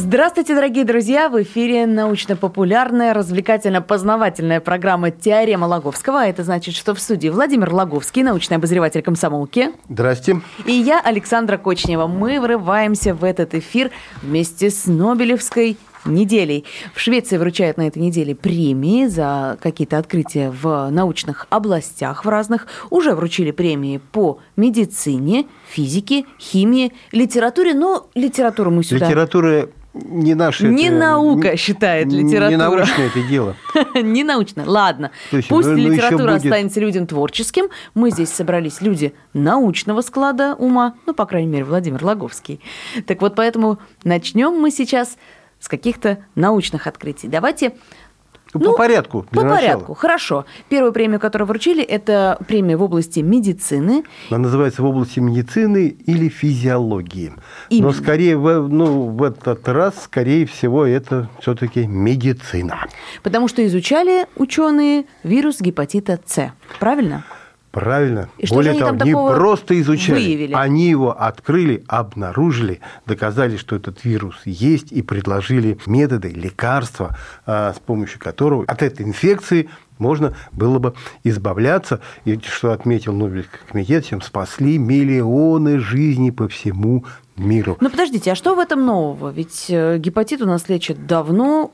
Здравствуйте, дорогие друзья! В эфире научно-популярная, развлекательно-познавательная программа «Теорема Лаговского». Это значит, что в студии Владимир Лаговский, научный обозреватель комсомолки. Здрасте. И я, Александра Кочнева. Мы врываемся в этот эфир вместе с Нобелевской неделей. В Швеции вручают на этой неделе премии за какие-то открытия в научных областях в разных. Уже вручили премии по медицине, физике, химии, литературе. Но литературу мы сюда... Литература не наша... Не это, наука считает литература. Не научное это дело. Не научно. Ладно. Есть, Пусть ну, ну, литература будет- останется людям творческим. Мы здесь собрались люди научного склада ума. Ну, по крайней мере, Владимир Лаговский. Так вот, поэтому начнем мы сейчас с каких-то научных открытий. Давайте Ну, по порядку, для По начала. порядку, хорошо. Первую премию, которую вручили, это премия в области медицины. Она называется в области медицины или физиологии. Именно. Но скорее, ну, в этот раз, скорее всего, это все-таки медицина. Потому что изучали ученые вирус гепатита С. Правильно? Правильно. И Более того, не просто изучали, выявили? они его открыли, обнаружили, доказали, что этот вирус есть, и предложили методы, лекарства, а, с помощью которого от этой инфекции можно было бы избавляться. И что отметил Нобелевский комитет, чем спасли миллионы жизней по всему миру. Ну подождите, а что в этом нового? Ведь э, гепатит у нас лечат давно,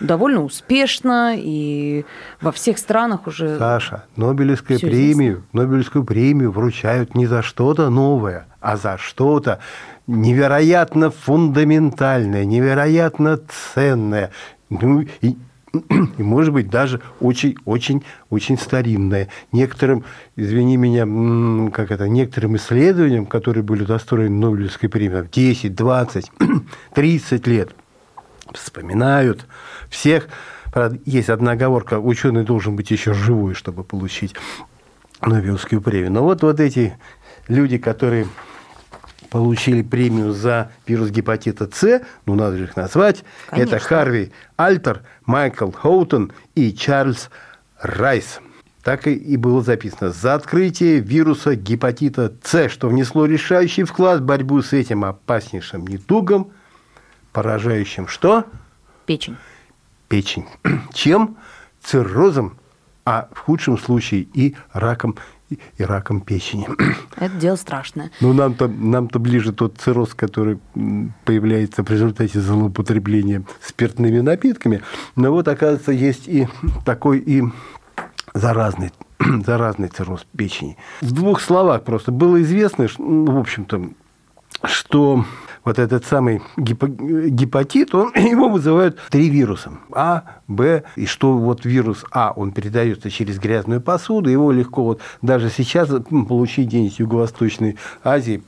довольно успешно, и во всех странах уже... Саша, Нобелевскую премию, Нобелевскую премию вручают не за что-то новое, а за что-то невероятно фундаментальное, невероятно ценное, ну и, и, может быть, даже очень-очень-очень старинное. Некоторым, извини меня, как это, некоторым исследованиям, которые были удостоены Нобелевской премии, 10, 20, 30 лет, вспоминают всех. Правда, есть одна оговорка, ученый должен быть еще живой, чтобы получить Нобелевскую премию. Но вот, вот эти люди, которые получили премию за вирус гепатита С, ну, надо же их назвать, Конечно. это Харви Альтер, Майкл Хоутон и Чарльз Райс. Так и- было записано. За открытие вируса гепатита С, что внесло решающий вклад в борьбу с этим опаснейшим недугом, поражающим что? Печень. печень. Чем? Циррозом, а в худшем случае и раком, и раком печени. Это дело страшное. Ну, нам-то, нам-то ближе тот цирроз, который появляется в результате злоупотребления спиртными напитками. Но вот, оказывается, есть и такой и заразный, заразный цирроз печени. В двух словах просто было известно, ну, в общем-то, что вот этот самый гепатит, он, его вызывают три вируса. А, Б, и что вот вирус А, он передается через грязную посуду, его легко вот даже сейчас получить где-нибудь в Юго-Восточной Азии,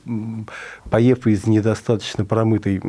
поев из недостаточно промытой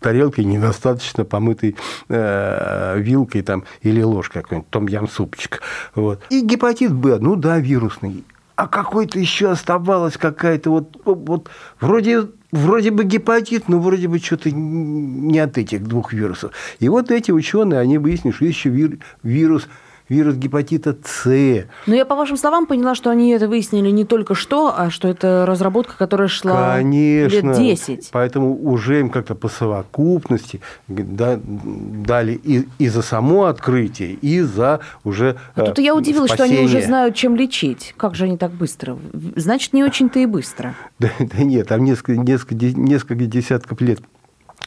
тарелки, недостаточно помытой э, вилкой там, или ложкой какой-нибудь, том ям супчик. Вот. И гепатит Б, ну да, вирусный. А какой-то еще оставалась какая-то вот, вот вроде, вроде бы гепатит, но вроде бы что-то не от этих двух вирусов. И вот эти ученые, они выяснили, что еще вир- вирус, вирус гепатита С. Но я по вашим словам поняла, что они это выяснили не только что, а что это разработка, которая шла Конечно. лет 10. Поэтому уже им как-то по совокупности да- дали и, и за само открытие, и за уже А тут э, я удивилась, что они уже спасение. знают, чем лечить. Как же они так быстро? Значит, не очень-то и быстро. Да, да нет, там несколько, несколько, несколько десятков лет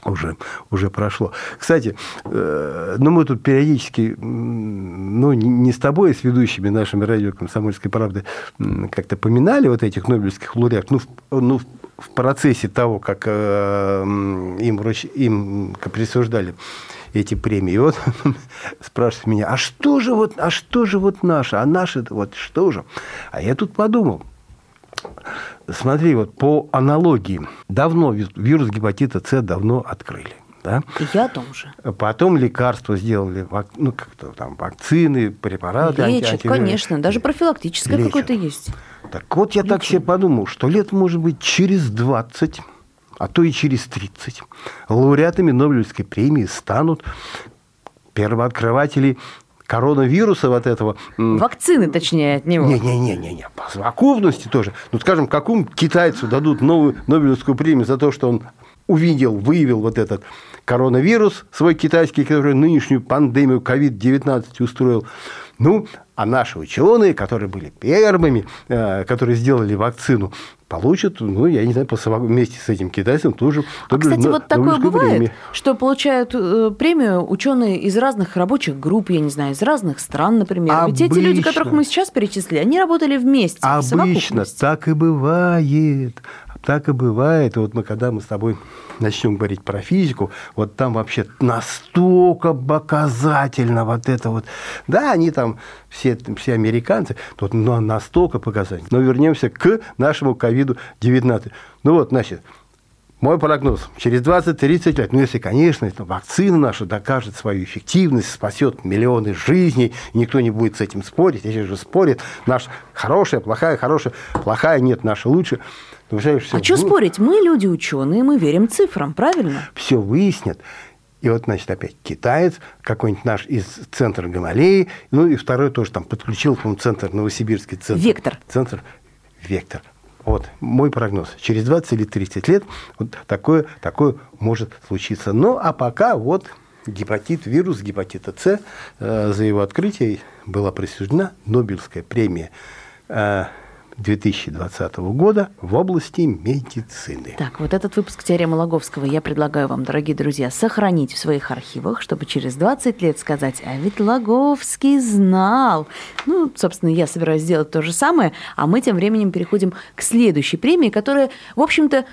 уже, уже прошло. Кстати, э, ну мы тут периодически, ну не- с тобой, а с ведущими нашими радио «Комсомольской правды» как-то поминали вот этих нобелевских лауреатов, ну, в, ну, в- процессе того, как э, им, им присуждали эти премии. И вот спрашивают меня, а что же вот, а что же вот наше, а наше вот что же? А я тут подумал, Смотри, вот по аналогии, давно ви- вирус гепатита С давно открыли. Да? Я о том же. Потом лекарства сделали, ну, как-то там вакцины, препараты. Лечат, конечно, даже профилактическое какое-то есть. Так вот я Лечат. так себе подумал, что лет, может быть, через 20 а то и через 30, лауреатами Нобелевской премии станут первооткрыватели коронавируса вот этого. Вакцины, точнее, от него. Не-не-не, по совокупности тоже. Ну, скажем, какому китайцу дадут новую Нобелевскую премию за то, что он увидел, выявил вот этот коронавирус свой китайский, который нынешнюю пандемию COVID-19 устроил. Ну, а наши ученые, которые были первыми, э, которые сделали вакцину, получат, ну, я не знаю, вместе с этим китайцем тоже. А, кстати, вот такое бывает, премию. что получают э, премию ученые из разных рабочих групп, я не знаю, из разных стран, например. Обычно. Ведь эти люди, которых мы сейчас перечислили, они работали вместе. Обычно так и бывает. Так и бывает. Вот мы, когда мы с тобой начнем говорить про физику, вот там вообще настолько показательно вот это вот. Да, они там все, все американцы, тут но настолько показательно. Но вернемся к нашему ковиду-19. Ну вот, значит, мой прогноз, через 20-30 лет, ну, если, конечно, эта вакцина наша докажет свою эффективность, спасет миллионы жизней, никто не будет с этим спорить, если же спорит, наша хорошая, плохая, хорошая, плохая, нет, наша лучше. Все, а что спорить? Мы люди ученые, мы верим цифрам, правильно? Все выяснят. И вот, значит, опять китаец, какой-нибудь наш из центра Гамалеи, ну и второй тоже там подключил, по центр, Новосибирский центр. Вектор. Центр Вектор. Вот мой прогноз. Через 20 или 30 лет вот такое, такое может случиться. Ну, а пока вот гепатит, вирус гепатита С, э, за его открытие была присуждена Нобелевская премия э, 2020 года в области медицины. Так, вот этот выпуск теоремы Логовского я предлагаю вам, дорогие друзья, сохранить в своих архивах, чтобы через 20 лет сказать, а ведь Логовский знал. Ну, собственно, я собираюсь сделать то же самое, а мы тем временем переходим к следующей премии, которая, в общем-то,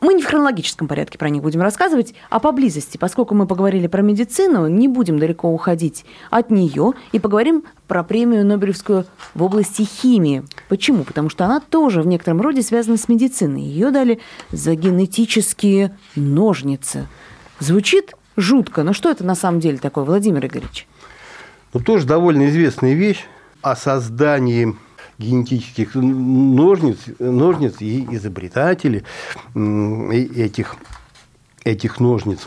мы не в хронологическом порядке про них будем рассказывать, а поблизости, поскольку мы поговорили про медицину, не будем далеко уходить от нее и поговорим про премию Нобелевскую в области химии. Почему? Потому что она тоже в некотором роде связана с медициной. Ее дали за генетические ножницы. Звучит жутко, но что это на самом деле такое, Владимир Игоревич? Ну, тоже довольно известная вещь о создании генетических ножниц, ножниц и изобретатели этих, этих ножниц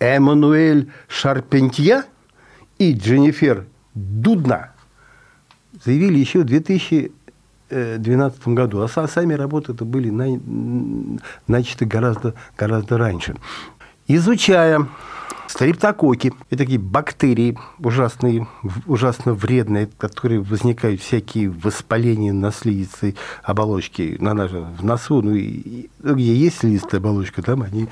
Эммануэль Шарпентье и Дженнифер Дудна заявили еще в 2012 году, а сами работы это были начаты гораздо, гораздо раньше. Изучая Стрептококи – это такие бактерии ужасные, ужасно вредные, которые возникают всякие воспаления на слизистой оболочке, на нашем, в носу, ну, и, где есть слизистая оболочка, там они,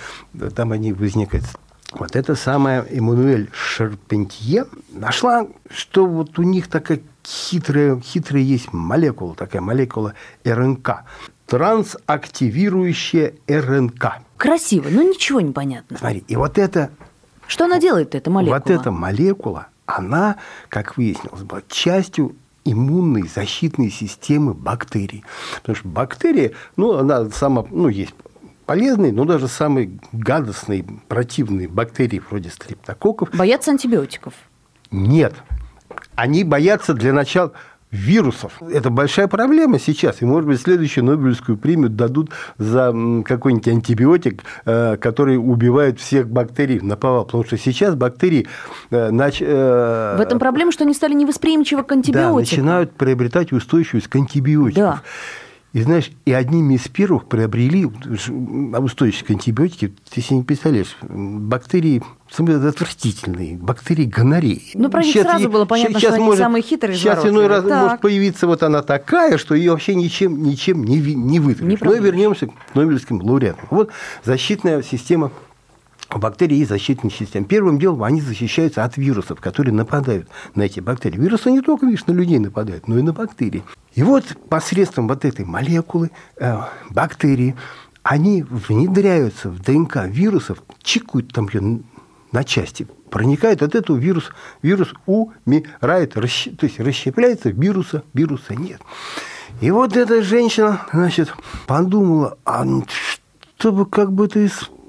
там они возникают. Вот это самая Эммануэль Шарпентье нашла, что вот у них такая хитрая, хитрая есть молекула, такая молекула РНК. Трансактивирующая РНК. Красиво, но ничего не понятно. Смотри, и вот это что она делает, эта молекула? Вот эта молекула, она, как выяснилось, была частью иммунной защитной системы бактерий. Потому что бактерия, ну, она сама, ну, есть полезные, но даже самые гадостные, противные бактерии вроде стрептококков. Боятся антибиотиков? Нет. Они боятся для начала вирусов. Это большая проблема сейчас. И, может быть, следующую Нобелевскую премию дадут за какой-нибудь антибиотик, э, который убивает всех бактерий на повал. Потому что сейчас бактерии... Э, нач... Э, В этом проблема, что они стали невосприимчивы к антибиотикам. Да, начинают приобретать устойчивость к антибиотикам. Да. И знаешь, и одними из первых приобрели устойчивость к антибиотике, ты себе не представляешь, бактерии отвратительные, бактерии гонореи. Ну, про них сейчас, сразу было понятно, сейчас что может, они самые хитрые Сейчас иной раз так. может появиться вот она такая, что ее вообще ничем, ничем не, не вытравишь. Но вернемся к Нобелевским лауреатам. Вот защитная система бактерии и защитных систем. Первым делом они защищаются от вирусов, которые нападают на эти бактерии. Вирусы не только, видишь, на людей нападают, но и на бактерии. И вот посредством вот этой молекулы э, бактерии, они внедряются в ДНК вирусов, чикают там ее на части, проникает от этого вирус, вирус умирает, расщ, то есть расщепляется, вируса, вируса нет. И вот эта женщина, значит, подумала, а чтобы как бы это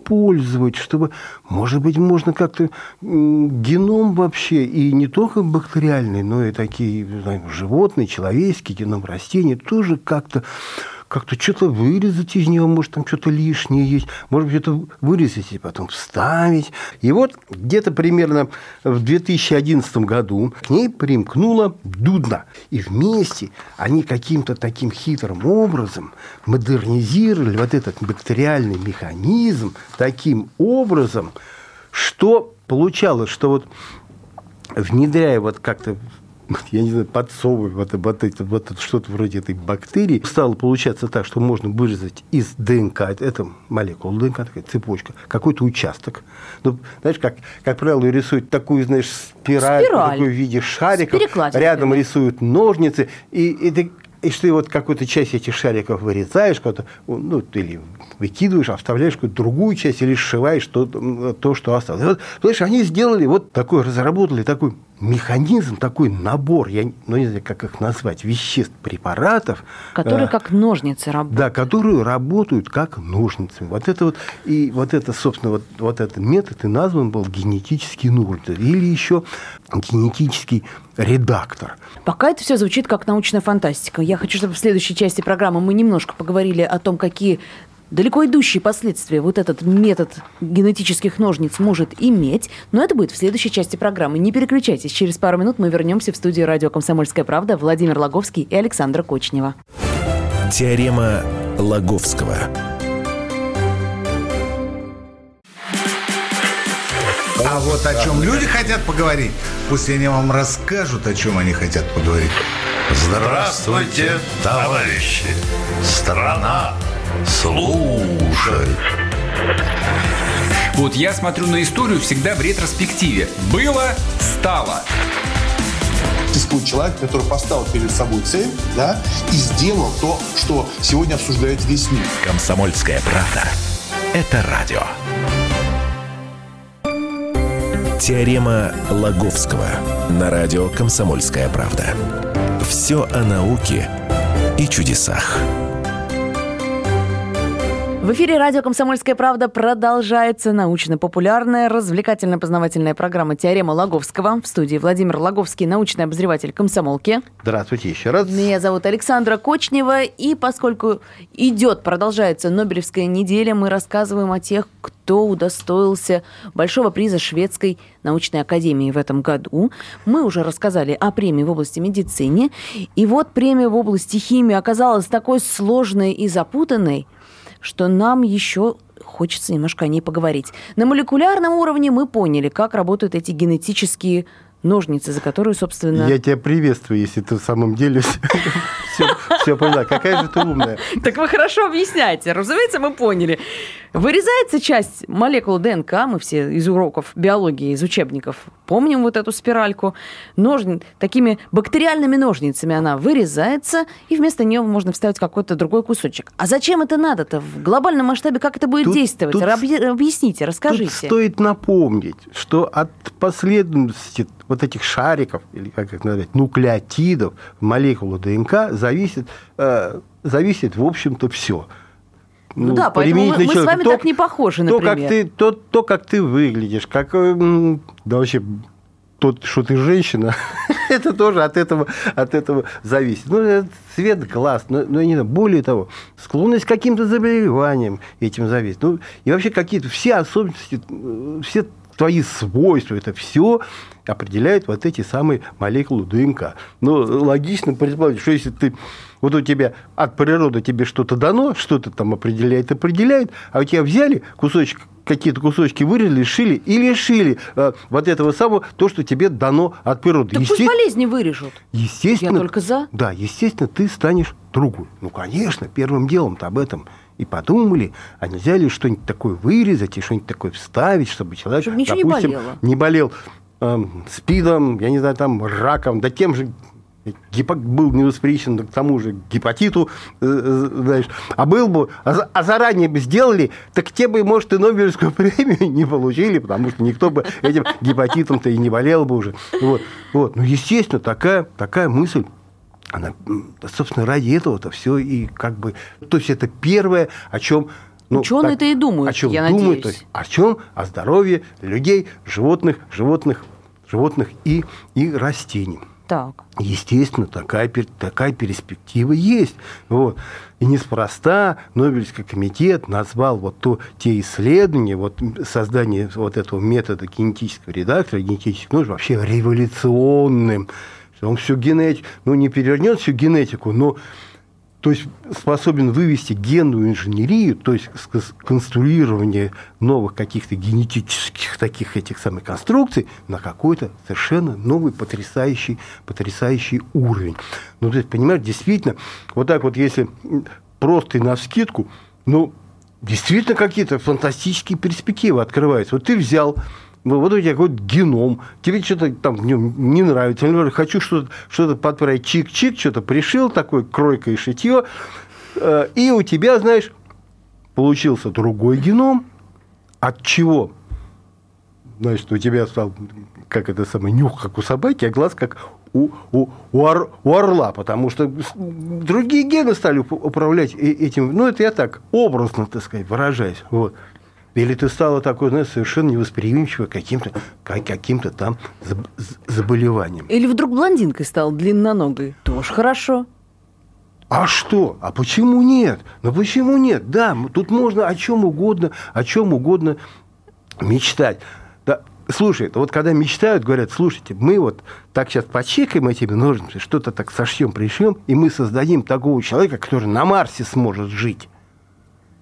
использовать, чтобы, может быть, можно как-то геном вообще, и не только бактериальный, но и такие знаю, животные, человеческие, геном растений, тоже как-то как-то что-то вырезать из него, может, там что-то лишнее есть, может быть, это вырезать и потом вставить. И вот где-то примерно в 2011 году к ней примкнула Дудна. И вместе они каким-то таким хитрым образом модернизировали вот этот бактериальный механизм таким образом, что получалось, что вот внедряя вот как-то я не знаю, подсовывая вот, вот, это, вот это, что-то вроде этой бактерии, стало получаться так, что можно вырезать из ДНК, это молекула ДНК, такая цепочка, какой-то участок. Ну, знаешь, как, как правило, рисуют такую, знаешь, спираль, спираль. такой в виде шариков, рядом рисуют ножницы, и, и ты и что ты вот какую-то часть этих шариков вырезаешь, ну, или выкидываешь, вставляешь какую-то другую часть, или сшиваешь то, то что осталось. И вот, понимаешь, они сделали вот такой, разработали такой механизм, такой набор, я ну, не знаю, как их назвать, веществ, препаратов. Которые э, как ножницы работают. Да, которые работают как ножницы. Вот это вот, и вот это, собственно, вот, вот этот метод и назван был генетический ножницы. Или еще генетический редактор. Пока это все звучит как научная фантастика. Я хочу, чтобы в следующей части программы мы немножко поговорили о том, какие Далеко идущие последствия вот этот метод генетических ножниц может иметь, но это будет в следующей части программы. Не переключайтесь, через пару минут мы вернемся в студию радио «Комсомольская правда» Владимир Логовский и Александра Кочнева. Теорема Лаговского. А вот о чем люди хотят поговорить, пусть они вам расскажут, о чем они хотят поговорить. Здравствуйте, товарищи! Страна слушай. Вот я смотрю на историю всегда в ретроспективе. Было, стало. Существует человек, который поставил перед собой цель да, и сделал то, что сегодня обсуждает весь мир. Комсомольская правда. Это радио. Теорема Лаговского на радио «Комсомольская правда». Все о науке и чудесах. В эфире радио «Комсомольская правда» продолжается научно-популярная, развлекательно-познавательная программа «Теорема Лаговского». В студии Владимир Лаговский, научный обозреватель комсомолки. Здравствуйте еще раз. Меня зовут Александра Кочнева. И поскольку идет, продолжается Нобелевская неделя, мы рассказываем о тех, кто удостоился большого приза Шведской научной академии в этом году. Мы уже рассказали о премии в области медицины. И вот премия в области химии оказалась такой сложной и запутанной – что нам еще хочется немножко о ней поговорить. На молекулярном уровне мы поняли, как работают эти генетические ножницы, за которые, собственно... Я тебя приветствую, если ты в самом деле все поняла. Какая же ты умная. Так вы хорошо объясняете. Разумеется, мы поняли. Вырезается часть молекул ДНК, мы все из уроков биологии, из учебников помним вот эту спиральку. Ножни... Такими бактериальными ножницами она вырезается, и вместо нее можно вставить какой-то другой кусочек. А зачем это надо-то? В глобальном масштабе как это будет тут, действовать? Тут, Объясните, расскажите. Тут стоит напомнить, что от последовательности вот этих шариков, или как их назвать, нуклеотидов, молекулы ДНК зависит, э, зависит в общем-то, все. Ну, ну да, поэтому мы, мы с вами то, так не похожи, например. То, как ты, то, то, как ты выглядишь, как, э, да вообще, то, что ты женщина, это тоже от этого, от этого зависит. Ну, цвет глаз, но, но не знаю, более того, склонность к каким-то заболеваниям этим зависит. Ну, и вообще какие-то все особенности, э, все твои свойства, это все определяют вот эти самые молекулы ДНК. Но логично предположить, что если ты вот у тебя от природы тебе что-то дано, что-то там определяет, определяет, а у тебя взяли кусочек какие-то кусочки вырезали, шили и лишили э, вот этого самого, то, что тебе дано от природы. Так пусть болезни вырежут. Естественно. Я только за. Да, естественно, ты станешь другой. Ну, конечно, первым делом-то об этом и подумали, а нельзя ли что-нибудь такое вырезать и что-нибудь такое вставить, чтобы человек, чтобы ничего допустим, не, болело. не болел э, спидом, я не знаю, там, раком, да тем же гипо, был невосприимчив к тому же гепатиту, э, э, знаешь, а был бы, а, а заранее бы сделали, так те бы, может, и Нобелевскую премию не получили, потому что никто бы этим гепатитом-то и не болел бы уже. Вот, вот. Ну, естественно, такая, такая мысль она, собственно, ради этого-то все и как бы... То есть это первое, о чем Ну, Ученые-то так, и думают, о чем я думают, надеюсь. то есть о чем? О здоровье людей, животных, животных, животных и, и растений. Так. Естественно, такая, такая перспектива есть. Вот. И неспроста Нобелевский комитет назвал вот то, те исследования, вот создание вот этого метода генетического редактора, генетических нож вообще революционным. Он всю генетику, ну не перевернет всю генетику, но то есть способен вывести генную инженерию, то есть конструирование новых каких-то генетических таких этих самых конструкций на какой-то совершенно новый потрясающий, потрясающий уровень. Ну, то есть, понимаешь, действительно, вот так вот, если просто и на скидку, ну, действительно какие-то фантастические перспективы открываются. Вот ты взял тебя какой-то геном, тебе что-то там в нем не нравится, или например, хочу что-то что подправить, чик-чик, что-то пришил, кройка и шитье, э, и у тебя, знаешь, получился другой геном, от чего? Значит, у тебя стал, как это самое, нюх, как у собаки, а глаз, как у, у, у, ор- у орла, потому что другие гены стали уп- управлять этим, ну, это я так, образно, так сказать, выражаясь, вот. Или ты стала такой, знаешь, совершенно невосприимчивой каким-то, к каким-то там заб- з- заболеваниям. Или вдруг блондинкой стал длинноногой. Тоже хорошо. А что? А почему нет? Ну почему нет? Да, тут можно о чем угодно, о чем угодно мечтать. Да, слушай, вот когда мечтают, говорят, слушайте, мы вот так сейчас почекаем этими ножницами, что-то так сошьем, пришьем, и мы создадим такого человека, который на Марсе сможет жить.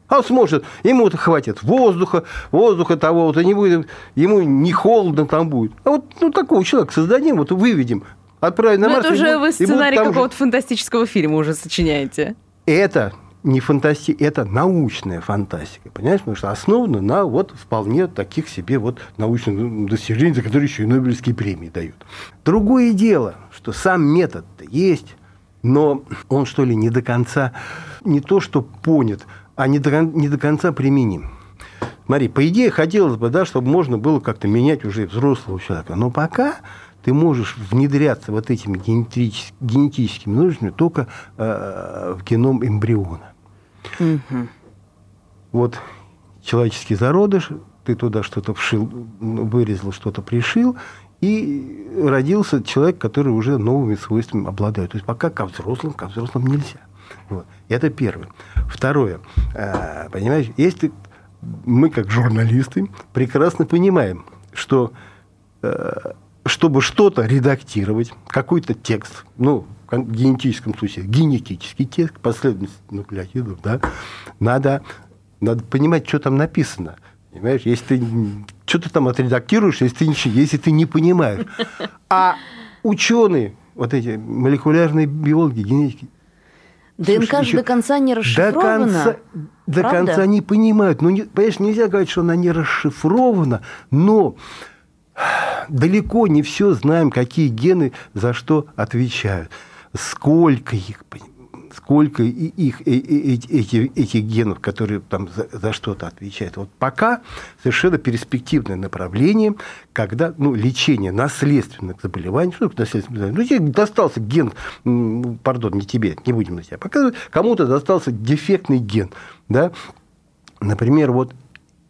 А он сможет, ему хватит воздуха, воздуха того, вот, и не будет, ему не холодно там будет. А вот ну, такого человека создадим, вот выведем, отправим на Ну, Марс. это уже будет- вы сценарий какого-то фантастического фильма уже сочиняете. это не фантастика, это научная фантастика, понимаешь? Потому что основана на вот вполне таких себе вот научных достижениях, за которые еще и Нобелевские премии дают. Другое дело, что сам метод есть, но он, что ли, не до конца, не то что понят, а не до, не до конца применим. Смотри, по идее, хотелось бы, да, чтобы можно было как-то менять уже взрослого человека. Но пока ты можешь внедряться вот этими генетически- генетическими нуждами только э, в геном эмбриона. Вот человеческий зародыш, ты туда что-то вшил, вырезал, что-то пришил, и родился человек, который уже новыми свойствами обладает. То есть пока ко взрослым, ко взрослым нельзя. Вот. Это первое. Второе. Э, Понимаешь, если мы, как журналисты, прекрасно понимаем, что э, чтобы что-то редактировать, какой-то текст, ну, в генетическом случае, генетический текст, последовательность нуклеотидов, да, надо, надо понимать, что там написано. Понимаешь, если ты что ты там отредактируешь, если ты, ничего- если ты не понимаешь. А ученые, вот эти молекулярные биологи, генетики, ДНК Слушай, же еще до конца не до расшифрована. конца, до Правда? конца не понимают. Ну, не, понимаешь, нельзя говорить, что она не расшифрована, но далеко не все знаем, какие гены за что отвечают. Сколько их, поним- сколько и- их, э- э- эти, эти- этих генов, которые там за, за что-то отвечают. Вот пока совершенно перспективное направление, когда ну, лечение наследственных заболеваний, что такое наследственное заболевание? Ну, тебе достался ген, пардон, не тебе, не будем на тебя показывать, кому-то достался дефектный ген, да, например, вот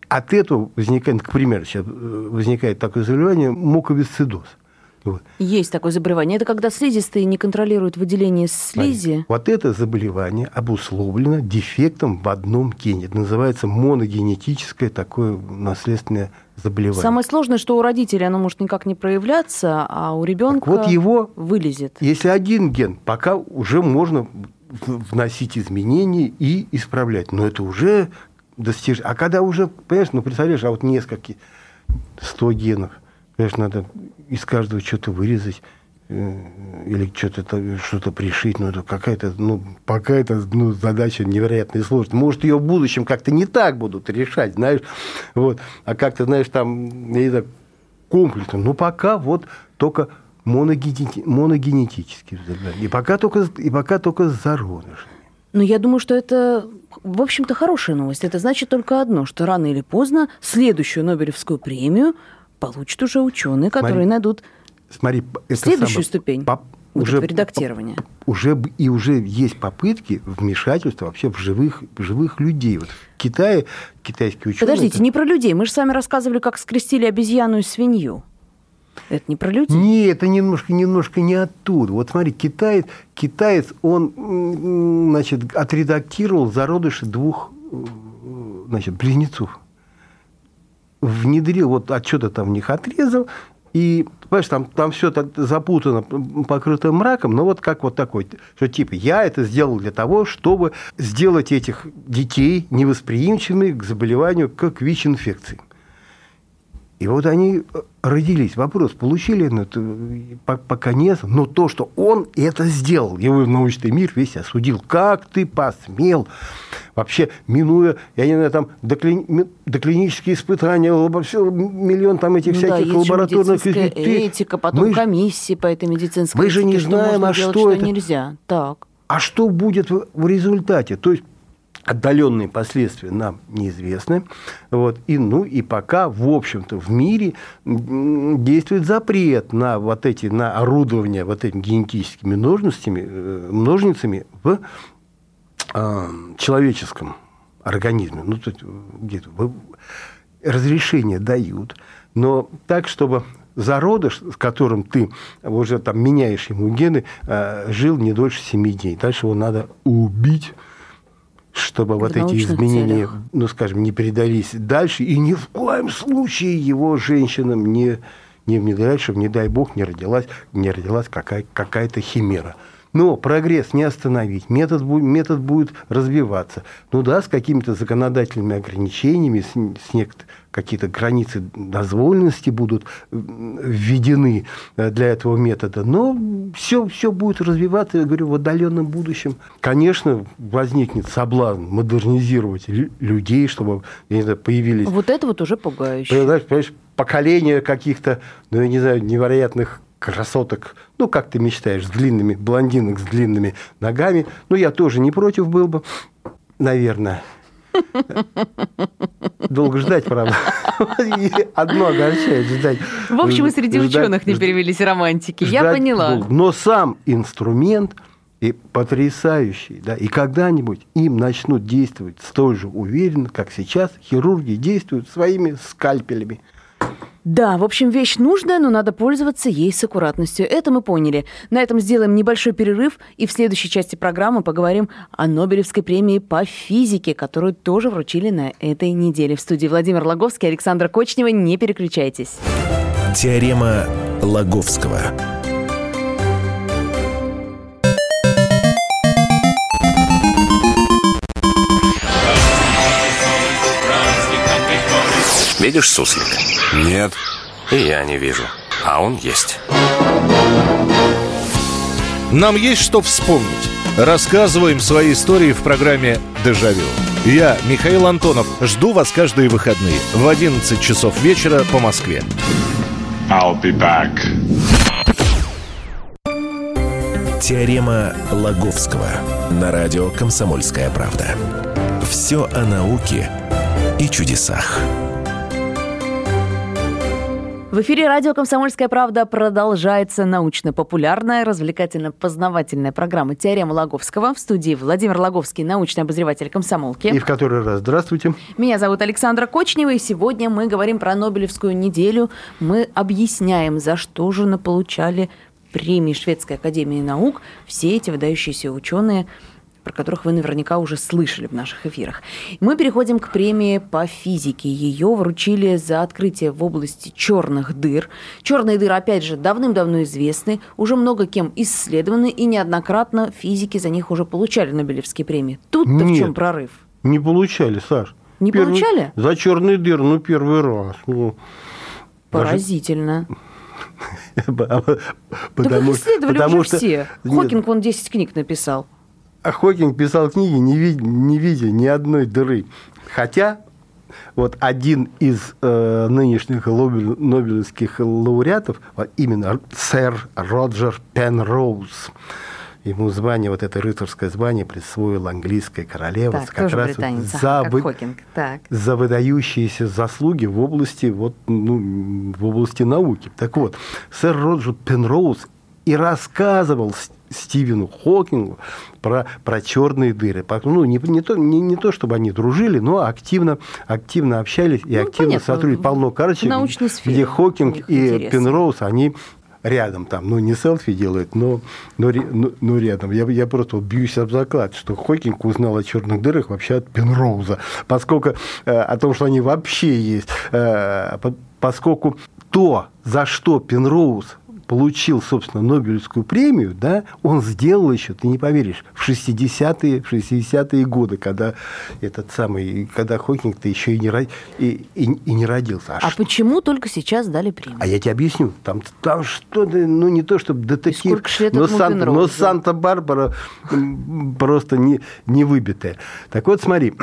от этого возникает, к примеру, сейчас э, возникает такое заболевание муковисцидоз. Вот. Есть такое заболевание. Это когда слизистые не контролируют выделение слизи. Вот это заболевание обусловлено дефектом в одном гене. Это называется моногенетическое такое наследственное заболевание. Самое сложное, что у родителей оно может никак не проявляться, а у ребенка вот его- вылезет. Если один ген, пока уже можно вносить изменения и исправлять. Но это уже достижение. А когда уже, понимаешь, ну, представляешь, а вот несколько, 100 генов, понимаешь, надо из каждого что-то вырезать э, или что-то что-то пришить, ну это какая-то, ну пока это ну, задача невероятно сложная. Может ее в будущем как-то не так будут решать, знаешь, вот, а как-то, знаешь, там я не знаю, комплексом. Но пока вот только моногенети- моногенетические заболевания. И пока только, и пока только с зародышами. Но я думаю, что это, в общем-то, хорошая новость. Это значит только одно, что рано или поздно следующую Нобелевскую премию получат уже ученые, которые Смотри, найдут Смотри, это Следующую самое, ступень. по- уже редактирования. уже и уже есть попытки вмешательства вообще в живых, в живых людей. Вот в Китае китайские ученые... Подождите, не про людей. Мы же с вами рассказывали, как скрестили обезьяну и свинью. Это не про людей? Не, это немножко, немножко не оттуда. Вот смотри, китаец, китаец, он, значит, отредактировал зародыши двух, э, значит, близнецов. Внедрил, вот от что-то там в них отрезал, и, понимаешь, там, там все запутано, покрыто мраком, но вот как вот такой, что типа я это сделал для того, чтобы сделать этих детей невосприимчивыми к заболеванию, как ВИЧ-инфекции. И вот они э, родились. Вопрос, получили ну, это, по- пока нет, но то, что он это сделал, его научный мир весь осудил. Как ты посмел, вообще, минуя, я не знаю, там, докли- доклинические испытания, миллион там этих Ну да, всяких же лабораторных... ты- этика, потом мы комиссии по этой медицинской мы же не этике, что знаем, а делать, что это. нельзя. Так. А что будет в результате? То есть отдаленные последствия нам неизвестны. Вот. И, ну, и пока, в общем-то, в мире действует запрет на вот эти, на орудование вот этими генетическими ножницами, э, ножницами в э, человеческом организме. Ну, есть, где-то разрешение дают, но так, чтобы зародыш, с которым ты уже там меняешь ему гены, э, жил не дольше 7 дней. Дальше его надо убить, чтобы вот эти изменения, целях. ну, скажем, не передались дальше, и ни в коем случае его женщинам не, не внедрять, чтобы, не дай бог, не родилась, не родилась какая, какая-то химера. Но прогресс не остановить, метод, метод будет развиваться. Ну да, с какими-то законодательными ограничениями, с, с какие-то границы дозволенности будут введены э, для этого метода. Но все, все будет развиваться, я говорю, в отдаленном будущем. Конечно, возникнет соблазн модернизировать лю- людей, чтобы, я не знаю, появились Вот это вот уже пугающе. Понимаешь, понимаешь, поколение каких-то, ну, я не знаю, невероятных красоток, ну, как ты мечтаешь, с длинными, блондинок с длинными ногами. Ну, я тоже не против был бы, наверное. Долго ждать, правда. Одно огорчает ждать. В общем, и среди Ждать- ученых не перевелись романтики. Я поняла. Но сам инструмент и потрясающий, да, и когда-нибудь им начнут действовать столь же уверенно, как сейчас хирурги действуют своими скальпелями. Да, в общем, вещь нужная, но надо пользоваться ей с аккуратностью. Это мы поняли. На этом сделаем небольшой перерыв, и в следующей части программы поговорим о Нобелевской премии по физике, которую тоже вручили на этой неделе. В студии Владимир Логовский, Александра Кочнева. Не переключайтесь. Теорема Лаговского. Видишь суслик? Нет. И я не вижу. А он есть. Нам есть что вспомнить. Рассказываем свои истории в программе «Дежавю». Я, Михаил Антонов, жду вас каждые выходные в 11 часов вечера по Москве. I'll be back. Теорема Лаговского на радио «Комсомольская правда». Все о науке и чудесах. В эфире радио «Комсомольская правда» продолжается научно-популярная, развлекательно-познавательная программа «Теорема Лаговского». В студии Владимир Лаговский, научный обозреватель комсомолки. И в который раз здравствуйте. Меня зовут Александра Кочнева, и сегодня мы говорим про Нобелевскую неделю. Мы объясняем, за что же получали премии Шведской академии наук все эти выдающиеся ученые, про которых вы наверняка уже слышали в наших эфирах. Мы переходим к премии по физике. Ее вручили за открытие в области черных дыр. Черные дыры, опять же, давным-давно известны, уже много кем исследованы, и неоднократно физики за них уже получали Нобелевские премии. Тут-то в чем прорыв? Не получали, Саш. Не получали? За черный дыр, ну, первый раз. Ну, даже- Поразительно. Потому, да как исследовали потому уже что- все. Хокинг, вон 10 книг написал. А Хокинг писал книги, не, ви- не видя ни одной дыры. Хотя вот один из э, нынешних лобель- нобелевских лауреатов, вот именно сэр Роджер Пенроуз, ему звание, вот это рыцарское звание присвоила английская королева Так, как раз вот за, как вы-. Так. за выдающиеся заслуги в области, вот, ну, в области науки. Так вот, сэр Роджер Пенроуз и рассказывал С- Стивену Хокингу про, про черные дыры. Ну, не, не, то, не, не то, чтобы они дружили, но активно, активно общались и Ну, активно понятно, сотрудничали. Полно сфере где Хокинг и интересы. Пенроуз, они рядом там, ну, не селфи делают, но, но, но- но рядом. Я, я просто бьюсь об заклад, что Хокинг узнал о черных дырах вообще от Пенроуза, поскольку э, о том, что они вообще есть, э, по- поскольку то, за что Пенроуз получил, собственно, Нобелевскую премию, да, он сделал еще, ты не поверишь, в 60-е, в 60-е годы, когда этот самый, когда Хокинг-то еще и не, и, и, и не родился. А почему только сейчас дали премию? А я тебе объясню. Там, там что-то, ну не то чтобы детектив, но, Санта, но? Санта-Барбара просто не, не выбитая. Так вот, смотри,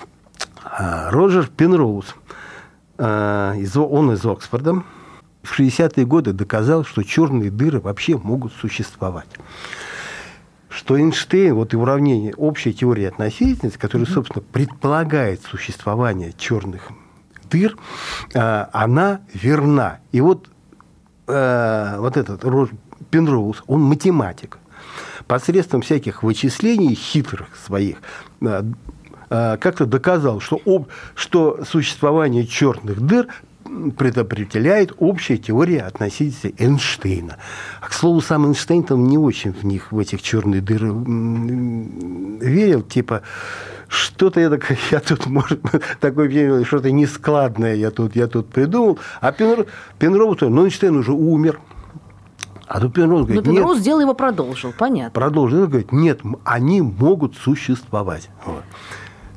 а, Роджер Пенроуз, а, из он из Оксфорда, в 60-е годы доказал, что черные дыры вообще могут существовать что Эйнштейн, вот и уравнение общей теории относительности, которая, собственно, предполагает существование черных дыр, э, она верна. И вот, э, вот этот Пенроуз, он математик. Посредством всяких вычислений хитрых своих э, как-то доказал, что, об- что существование черных дыр предопределяет общая теория относительности Эйнштейна. А, к слову, сам Эйнштейн там не очень в них, в этих черные дыры верил, типа, что-то я, так, я тут, может, такое что-то нескладное я тут, я тут придумал. А Пенро, Пенроуз, ну, Эйнштейн уже умер. А тут Пенроуз Но говорит, нет, Пенроуз дело его продолжил, понятно. продолжил. Он говорит, нет, они могут существовать. Вот.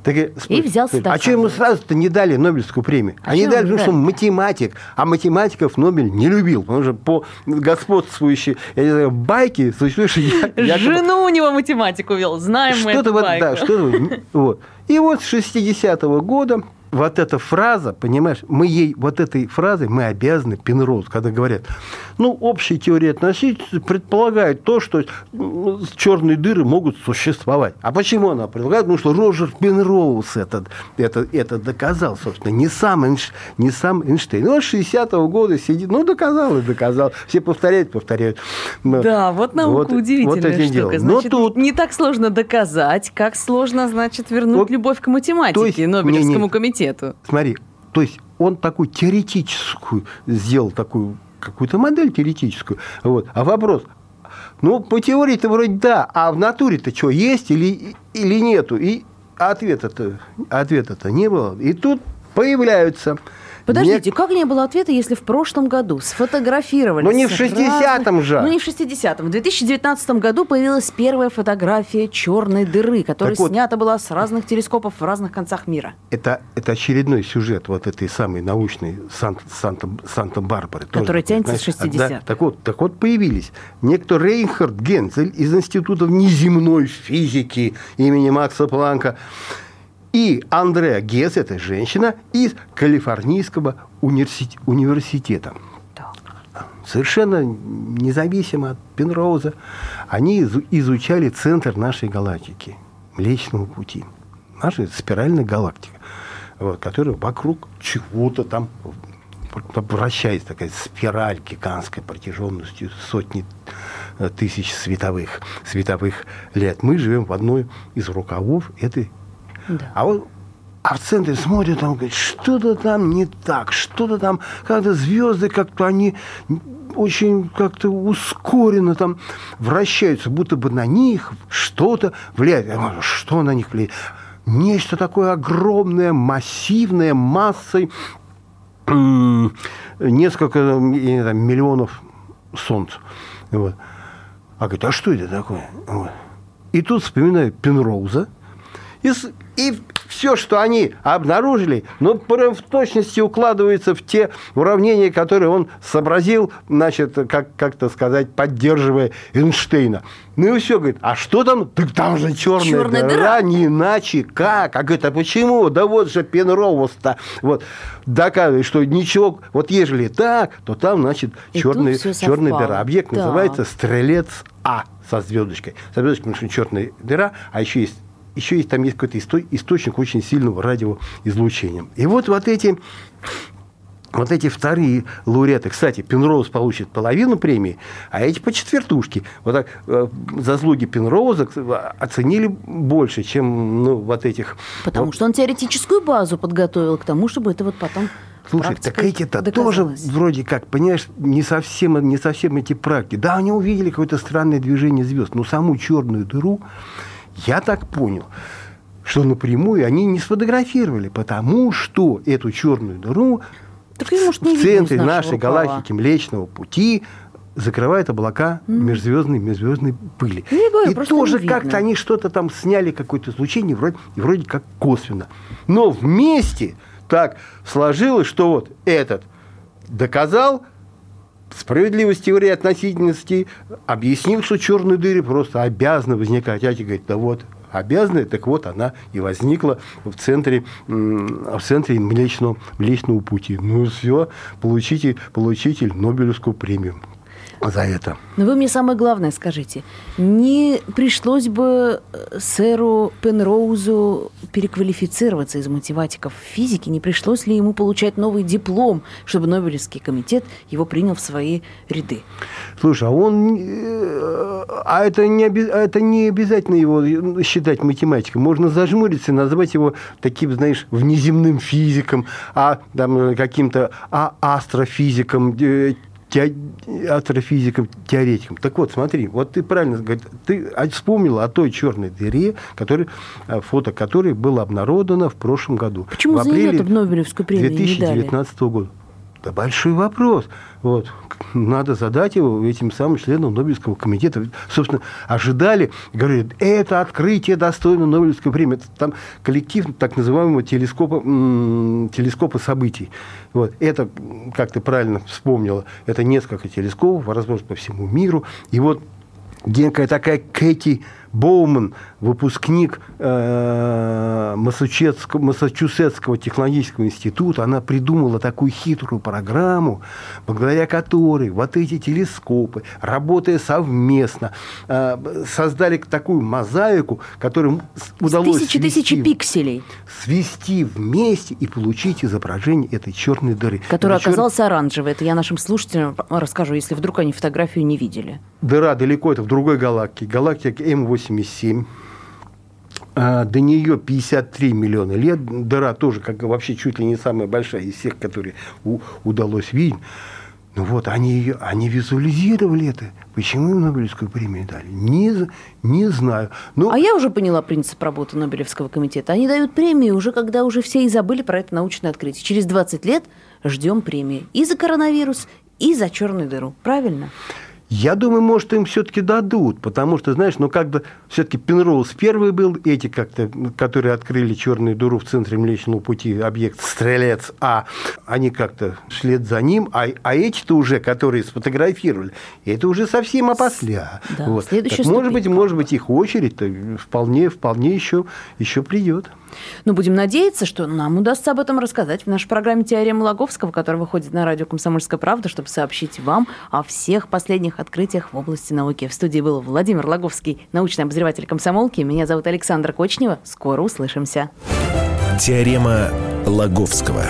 Так и, И взялся А что ему сразу-то не дали Нобелевскую премию? А они дали, потому что он математик, а математиков Нобель не любил. Потому что по господствующей, я не знаю, байке существующей... я- якобы- Жену у него математику вел, знаем мы что-то эту вот, байку. да, что-то вот, вот. И вот с 60-го года вот эта фраза, понимаешь, мы ей, вот этой фразой мы обязаны Пенроуз, когда говорят, ну, общая теория относительности предполагает то, что черные дыры могут существовать. А почему она предполагает? Потому что Роджер Пенроуз это, это, это доказал, собственно, не сам, Эйнш- не сам Эйнштейн. С 60-го года сидит, ну, доказал и доказал. Все повторяют, повторяют. Да, вот наука вот- удивительная вот штука. Значит, Но тут не так сложно доказать, как сложно, значит, вернуть Вот, любовь к математике есть, Нобелевскому не, не. комитету. Смотри, то есть он такую теоретическую сделал такую какую-то модель теоретическую. Вот. А вопрос, ну, по теории-то вроде да, а в натуре-то что, есть или, или нету? И ответа-то, ответа-то не было. И тут появляются... Подождите, нек- как не было ответа, если в прошлом году сфотографировали? Ну, не в с 60-м разных- же. Ну, не в 60-м. В 2019 году появилась первая фотография черной дыры, которая Так вот. снята была с разных телескопов в разных концах мира. Это, это очередной сюжет вот этой самой научной Сан- Санта, Санта-Барбары. Такой, тянется с знаешь, 60-х. да, так, вот, так вот появились. Некто Рейнхард Генцель из Института внеземной физики имени Макса Планка и Андреа Гесс, это женщина, из Калифорнийского университета. университета. Совершенно независимо от Пенроуза, они изу- изучали центр нашей галактики, Млечного Пути. Наша спиральная галактика, вот, которая вокруг чего-то там вращается, такая спираль гигантская протяженностью сотни э, тысяч световых, световых лет. Мы живем в одной из рукавов этой Да. а вот а в центре смотрят, он говорит, что-то там не так, что-то там, как-то звезды как-то они очень как-то ускоренно там вращаются, будто бы на них что-то влияет. Я говорю, что на них влияет? Нечто такое огромное, массивное, массой м, несколько не знаю, миллионов солнц. Вот. А говорит, а что это такое? Вот. И тут вспоминаю Пенроуза, и, и все, что они обнаружили, ну, прям в точности укладывается в те уравнения, которые он сообразил, значит, как, как-то сказать, поддерживая Эйнштейна. Ну и все, говорит, а что там? Так там же черная, Чёрная дыра, дыра. не иначе как. А говорит, а почему? Да вот же Пенроуз-то. Вот, доказывает, что ничего, вот ежели так, то там, значит, черный, черная дыра. Объект Так. называется Стрелец А со звездочкой. Со звездочкой, потому что черная дыра, а еще есть еще есть там есть какой-то исто- источник очень сильного радиоизлучения. И вот вот эти вот эти вторые лауреаты, кстати, Пенроуз получит половину премии, а эти по четвертушке. Вот так э, заслуги Пенроуза оценили больше, чем ну, вот этих. Потому вот. что он теоретическую базу подготовил к тому, чтобы это вот потом Слушай, так эти-то тоже вроде как, понимаешь, не совсем, не совсем эти практики. Да, они увидели какое-то странное движение звезд, но саму черную дыру, я так понял, что напрямую они не сфотографировали, потому что эту черную дыру так, может, не в центре нашей рукава. галактики Млечного Пути закрывает облака Мгм. межзвездной, межзвездной пыли. Ну, я говорю, и тоже как-то они что-то там сняли, какое-то излучение, вроде, и вроде как косвенно. Но вместе так сложилось, что вот этот доказал справедливость теории относительности, объяснил, что черные дыры просто обязаны возникать. А эти говорят, да вот, обязаны, так вот она и возникла в центре, в центре Млечного, Млечного пути. Ну все, получите, получите Нобелевскую премию за это. Но вы мне самое главное скажите. Не пришлось бы э, сэру Пенроузу переквалифицироваться из математиков в физике? Не пришлось ли ему получать новый диплом, чтобы Нобелевский комитет его принял в свои ряды? Слушай, а он... э, А это не, оби- а это не обязательно его считать математиком. Можно зажмуриться и назвать его таким, знаешь, внеземным физиком, а там, э, каким-то а, астрофизиком, э, те- астрофизиком, теоретиком. Так вот, смотри, вот ты правильно говоришь, ты о- вспомнил о той черной дыре, который, э, фото которой было обнародовано в прошлом году. Почему в за апреле это Нобелевскую премию не дали? 2019 года. Да большой вопрос. Вот. Надо задать его этим самым членам Нобелевского комитета. Собственно, ожидали, говорят, это открытие достойно Нобелевской премии. Это там коллектив так называемого телескопа, телескопа событий. Вот. Это, как ты правильно вспомнила, это несколько телескопов, разбросаны по всему миру. И вот некая такая Кэти Боуман, выпускник э, Массачусетского, Массачусетского технологического института, она придумала такую хитрую программу, благодаря которой вот эти телескопы, работая совместно, э, создали такую мозаику, которую удалось Тысячи тысячи свести- пикселей, свести вместе и получить изображение этой черной дыры. которая чер- оказалась оранжевой. Это я нашим слушателям расскажу, если вдруг они фотографию не видели. Дыра далеко, это в другой галактике. Галактика М87. А, До нее 53 миллиона лет. Дыра тоже, как вообще, чуть ли не самая большая из всех, которые у- удалось видеть. Ну вот, они, ее, они визуализировали это. Почему им Нобелевскую премию дали? Не, не знаю. Ну, А я уже поняла принцип работы Нобелевского комитета. Они дают премию уже, когда уже все и забыли про это научное открытие. Через 20 лет ждем премии и за коронавирус, и за черную дыру. Правильно? Я думаю, может, им все-таки дадут, потому что, знаешь, ну, как бы все-таки Пенроуз первый был, эти как-то, которые открыли черную дыру в центре Млечного Пути, объект Стрелец А, они как-то вслед за ним, а, а эти-то уже, которые сфотографировали, это уже совсем опосля. Да, вот. Так, может быть, может быть, их очередь-то вполне, вполне еще, еще придет. Ну, будем надеяться, что нам удастся об этом рассказать в нашей программе «Теорема Логовского», которая выходит на радио «Комсомольская правда», чтобы сообщить вам о всех последних открытиях в области науки. В студии был Владимир Логовский, научный обозреватель комсомолки. Меня зовут Александра Кочнева. Скоро услышимся. Теорема Лаговского.